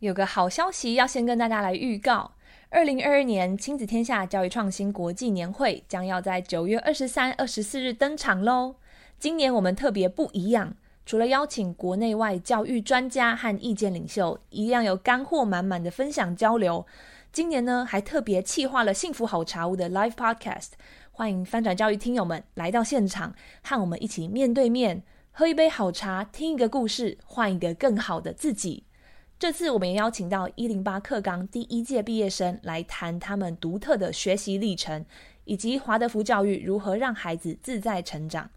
有个好消息要先跟大家来预告：二零二二年亲子天下教育创新国际年会将要在九月二十三、二十四日登场喽。今年我们特别不一样，除了邀请国内外教育专家和意见领袖，一样有干货满满的分享交流。今年呢，还特别企划了幸福好茶屋的 Live Podcast，欢迎翻转教育听友们来到现场，和我们一起面对面喝一杯好茶，听一个故事，换一个更好的自己。这次我们也邀请到一零八课纲第一届毕业生来谈他们独特的学习历程，以及华德福教育如何让孩子自在成长。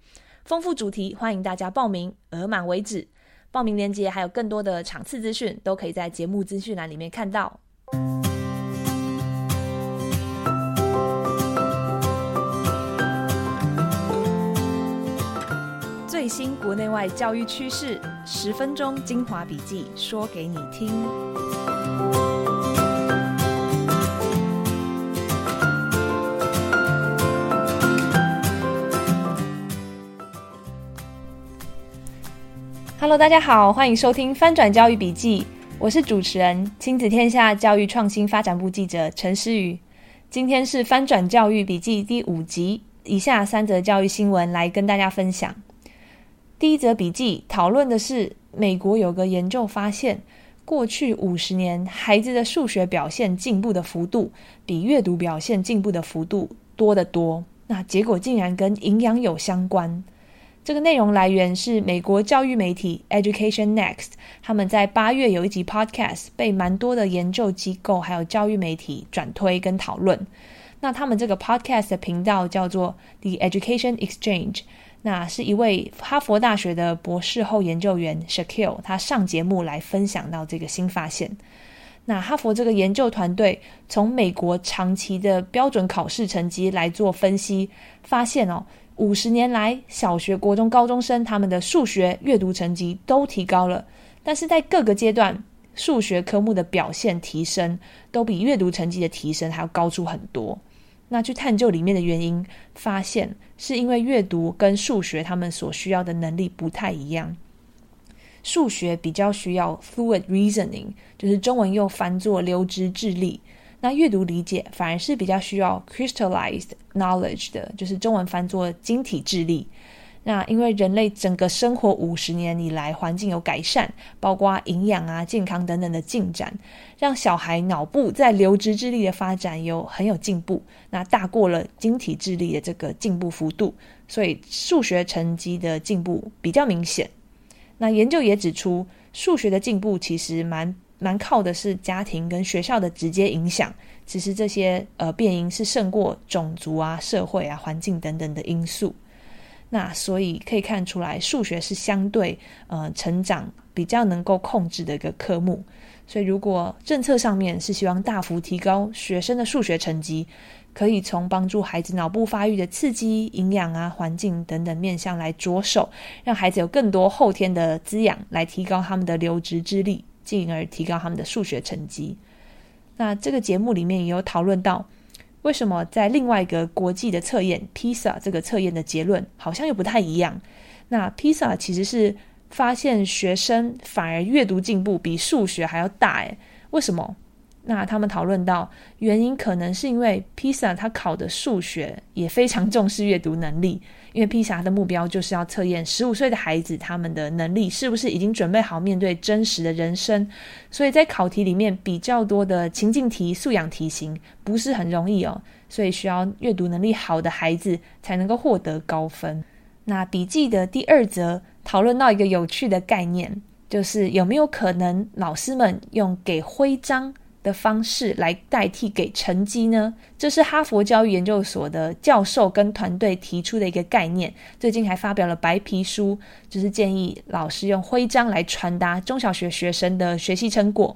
丰富主题，欢迎大家报名，额满为止。报名链接还有更多的场次资讯，都可以在节目资讯栏里面看到。最新国内外教育趋势，十分钟精华笔记，说给你听。Hello，大家好，欢迎收听翻转教育笔记，我是主持人亲子天下教育创新发展部记者陈诗雨。今天是翻转教育笔记第五集，以下三则教育新闻来跟大家分享。第一则笔记讨论的是，美国有个研究发现，过去五十年孩子的数学表现进步的幅度比阅读表现进步的幅度多得多。那结果竟然跟营养有相关。这个内容来源是美国教育媒体 Education Next，他们在八月有一集 Podcast 被蛮多的研究机构还有教育媒体转推跟讨论。那他们这个 Podcast 的频道叫做 The Education Exchange。那是一位哈佛大学的博士后研究员 Shakil，他上节目来分享到这个新发现。那哈佛这个研究团队从美国长期的标准考试成绩来做分析，发现哦，五十年来小学、国中、高中生他们的数学阅读成绩都提高了，但是在各个阶段数学科目的表现提升都比阅读成绩的提升还要高出很多。那去探究里面的原因，发现是因为阅读跟数学他们所需要的能力不太一样。数学比较需要 fluid reasoning，就是中文又翻作流质智力。那阅读理解反而是比较需要 crystallized knowledge 的，就是中文翻作晶体智力。那因为人类整个生活五十年以来环境有改善，包括营养啊、健康等等的进展，让小孩脑部在流质智力的发展有很有进步，那大过了晶体智力的这个进步幅度，所以数学成绩的进步比较明显。那研究也指出，数学的进步其实蛮蛮靠的是家庭跟学校的直接影响，其实这些呃变因是胜过种族啊、社会啊、环境等等的因素。那所以可以看出来，数学是相对呃成长比较能够控制的一个科目。所以如果政策上面是希望大幅提高学生的数学成绩，可以从帮助孩子脑部发育的刺激、营养啊、环境等等面向来着手，让孩子有更多后天的滋养，来提高他们的留职之力，进而提高他们的数学成绩。那这个节目里面也有讨论到。为什么在另外一个国际的测验 PISA 这个测验的结论好像又不太一样？那 PISA 其实是发现学生反而阅读进步比数学还要大，诶，为什么？那他们讨论到原因，可能是因为披萨他考的数学也非常重视阅读能力，因为披萨的目标就是要测验十五岁的孩子他们的能力是不是已经准备好面对真实的人生，所以在考题里面比较多的情境题、素养题型不是很容易哦，所以需要阅读能力好的孩子才能够获得高分。那笔记的第二则讨论到一个有趣的概念，就是有没有可能老师们用给徽章的方式来代替给成绩呢？这是哈佛教育研究所的教授跟团队提出的一个概念。最近还发表了白皮书，就是建议老师用徽章来传达中小学学生的学习成果。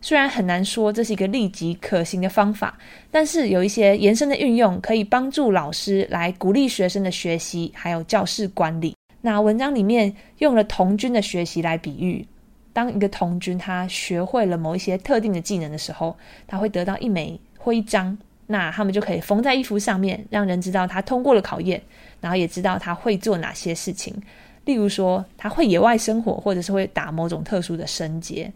虽然很难说这是一个立即可行的方法，但是有一些延伸的运用可以帮助老师来鼓励学生的学习，还有教室管理。那文章里面用了童军的学习来比喻。当一个童军他学会了某一些特定的技能的时候，他会得到一枚徽章，那他们就可以缝在衣服上面，让人知道他通过了考验，然后也知道他会做哪些事情。例如说，他会野外生活，或者是会打某种特殊的绳结。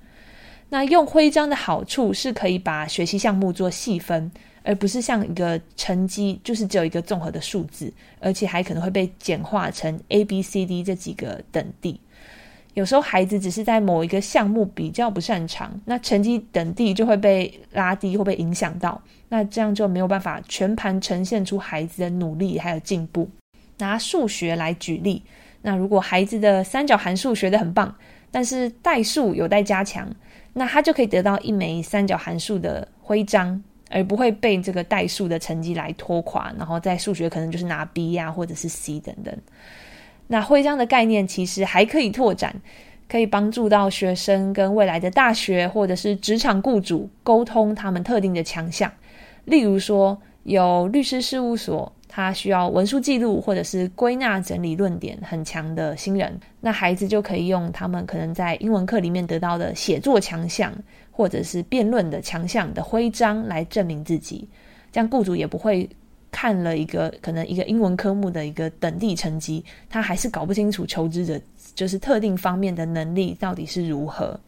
那用徽章的好处是可以把学习项目做细分，而不是像一个成绩，就是只有一个综合的数字，而且还可能会被简化成 A、B、C、D 这几个等地。有时候孩子只是在某一个项目比较不擅长，那成绩等地就会被拉低，会被影响到，那这样就没有办法全盘呈现出孩子的努力还有进步。拿数学来举例，那如果孩子的三角函数学得很棒，但是代数有待加强，那他就可以得到一枚三角函数的徽章，而不会被这个代数的成绩来拖垮，然后在数学可能就是拿 B 呀、或者是 C 等等。那徽章的概念其实还可以拓展，可以帮助到学生跟未来的大学或者是职场雇主沟通他们特定的强项。例如说，有律师事务所，他需要文书记录或者是归纳整理论点很强的新人，那孩子就可以用他们可能在英文课里面得到的写作强项或者是辩论的强项的徽章来证明自己，这样雇主也不会。看了一个可能一个英文科目的一个等地成绩，他还是搞不清楚求职者就是特定方面的能力到底是如何。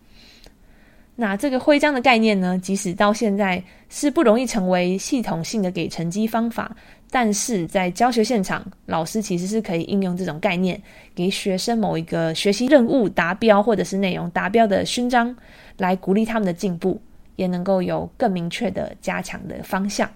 那这个徽章的概念呢，即使到现在是不容易成为系统性的给成绩方法，但是在教学现场，老师其实是可以应用这种概念，给学生某一个学习任务达标或者是内容达标的勋章，来鼓励他们的进步，也能够有更明确的加强的方向。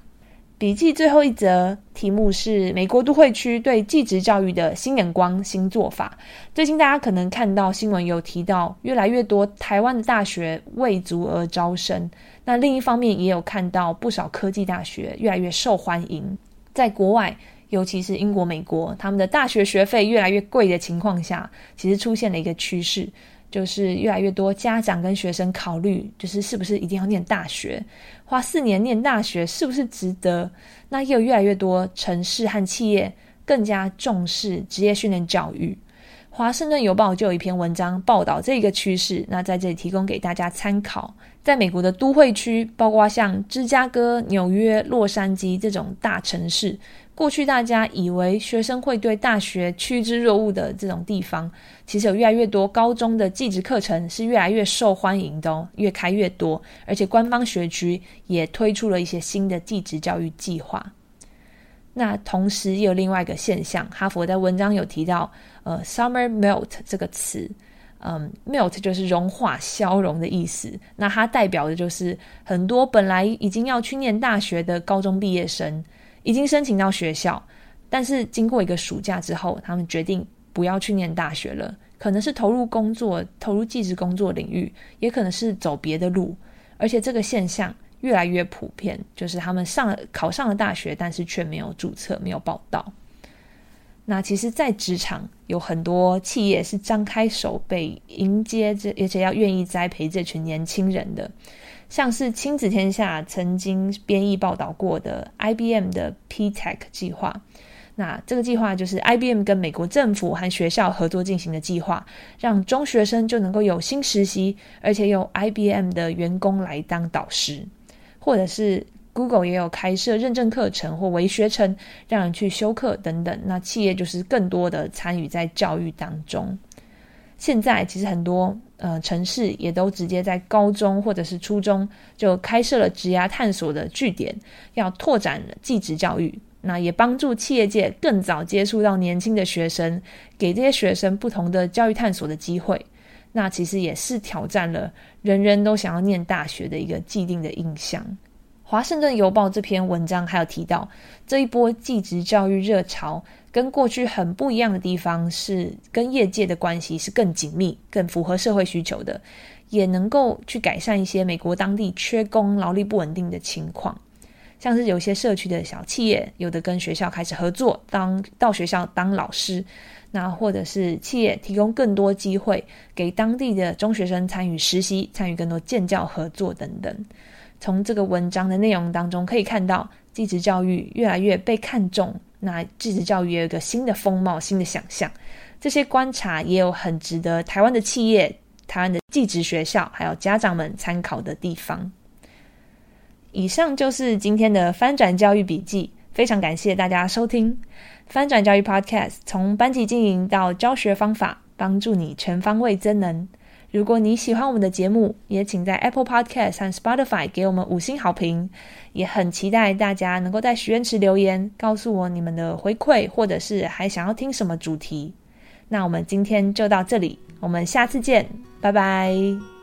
笔记最后一则题目是美国都会区对继职教育的新眼光、新做法。最近大家可能看到新闻有提到，越来越多台湾的大学为足而招生。那另一方面也有看到不少科技大学越来越受欢迎。在国外，尤其是英国、美国，他们的大学学费越来越贵的情况下，其实出现了一个趋势。就是越来越多家长跟学生考虑，就是是不是一定要念大学，花四年念大学是不是值得？那也有越来越多城市和企业更加重视职业训练教育。华盛顿邮报就有一篇文章报道这个趋势，那在这里提供给大家参考。在美国的都会区，包括像芝加哥、纽约、洛杉矶这种大城市。过去大家以为学生会对大学趋之若鹜的这种地方，其实有越来越多高中的技职课程是越来越受欢迎的哦，越开越多，而且官方学区也推出了一些新的技职教育计划。那同时也有另外一个现象，哈佛在文章有提到，呃，summer melt 这个词，嗯，melt 就是融化、消融的意思。那它代表的就是很多本来已经要去念大学的高中毕业生。已经申请到学校，但是经过一个暑假之后，他们决定不要去念大学了。可能是投入工作，投入技职工作领域，也可能是走别的路。而且这个现象越来越普遍，就是他们上考上了大学，但是却没有注册，没有报到。那其实，在职场有很多企业是张开手背迎接这，而且要愿意栽培这群年轻人的。像是亲子天下曾经编译报道过的 IBM 的 P-Tech 计划，那这个计划就是 IBM 跟美国政府和学校合作进行的计划，让中学生就能够有薪实习，而且有 IBM 的员工来当导师，或者是 Google 也有开设认证课程或微学程，让人去修课等等。那企业就是更多的参与在教育当中。现在其实很多呃城市也都直接在高中或者是初中就开设了职涯探索的据点，要拓展技职教育，那也帮助企业界更早接触到年轻的学生，给这些学生不同的教育探索的机会。那其实也是挑战了人人都想要念大学的一个既定的印象。华盛顿邮报这篇文章还有提到，这一波技职教育热潮。跟过去很不一样的地方是，跟业界的关系是更紧密、更符合社会需求的，也能够去改善一些美国当地缺工、劳力不稳定的情况。像是有些社区的小企业，有的跟学校开始合作，当到学校当老师，那或者是企业提供更多机会给当地的中学生参与实习、参与更多建教合作等等。从这个文章的内容当中可以看到，技职教育越来越被看重。那技职教育也有一个新的风貌、新的想象，这些观察也有很值得台湾的企业、台湾的技职学校还有家长们参考的地方。以上就是今天的翻转教育笔记，非常感谢大家收听翻转教育 Podcast，从班级经营到教学方法，帮助你全方位增能。如果你喜欢我们的节目，也请在 Apple Podcast 上 Spotify 给我们五星好评。也很期待大家能够在许愿池留言，告诉我你们的回馈，或者是还想要听什么主题。那我们今天就到这里，我们下次见，拜拜。